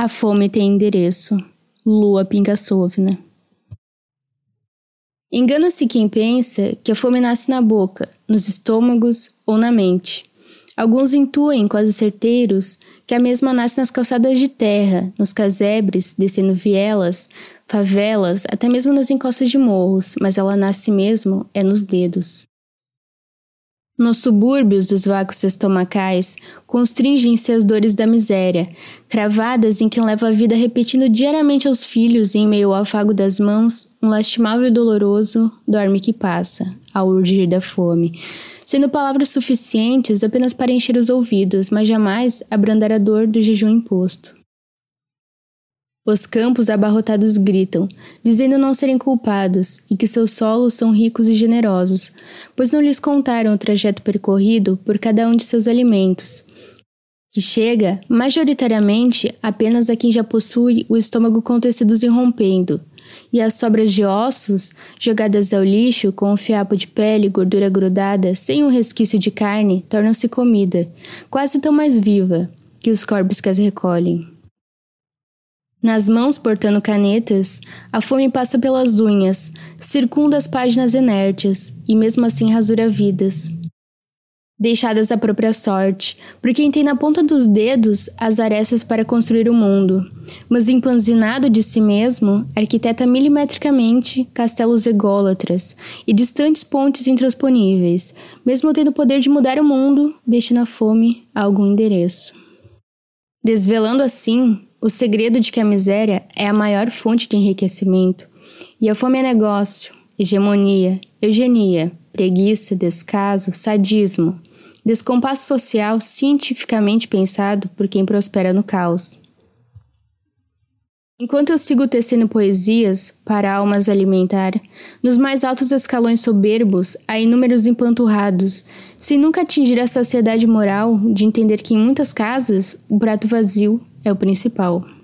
A fome tem endereço. Lua Pinkassovna. Engana-se quem pensa que a fome nasce na boca, nos estômagos ou na mente. Alguns intuem, quase certeiros, que a mesma nasce nas calçadas de terra, nos casebres, descendo vielas, favelas, até mesmo nas encostas de morros, mas ela nasce mesmo é nos dedos. Nos subúrbios dos vácuos estomacais, constringem-se as dores da miséria, cravadas em quem leva a vida repetindo diariamente aos filhos, em meio ao afago das mãos, um lastimável e doloroso dorme que passa, ao urgir da fome, sendo palavras suficientes apenas para encher os ouvidos, mas jamais abrandar a dor do jejum imposto. Os campos abarrotados gritam, dizendo não serem culpados e que seus solos são ricos e generosos, pois não lhes contaram o trajeto percorrido por cada um de seus alimentos, que chega, majoritariamente, apenas a quem já possui o estômago com tecidos irrompendo, e as sobras de ossos, jogadas ao lixo com um fiapo de pele e gordura grudada, sem um resquício de carne, tornam-se comida, quase tão mais viva que os corpos que as recolhem. Nas mãos portando canetas, a fome passa pelas unhas, circunda as páginas inertes e mesmo assim rasura vidas. Deixadas à própria sorte, por quem tem na ponta dos dedos as arestas para construir o mundo, mas empanzinado de si mesmo, arquiteta milimetricamente castelos ególatras e distantes pontes intransponíveis, mesmo tendo o poder de mudar o mundo, destina a fome algum endereço. Desvelando assim o segredo de que a miséria é a maior fonte de enriquecimento e a fome é negócio, hegemonia, eugenia, preguiça, descaso, sadismo, descompasso social cientificamente pensado por quem prospera no caos. Enquanto eu sigo tecendo poesias para almas alimentar, nos mais altos escalões soberbos há inúmeros empanturrados, sem nunca atingir a saciedade moral de entender que em muitas casas o prato vazio é o principal.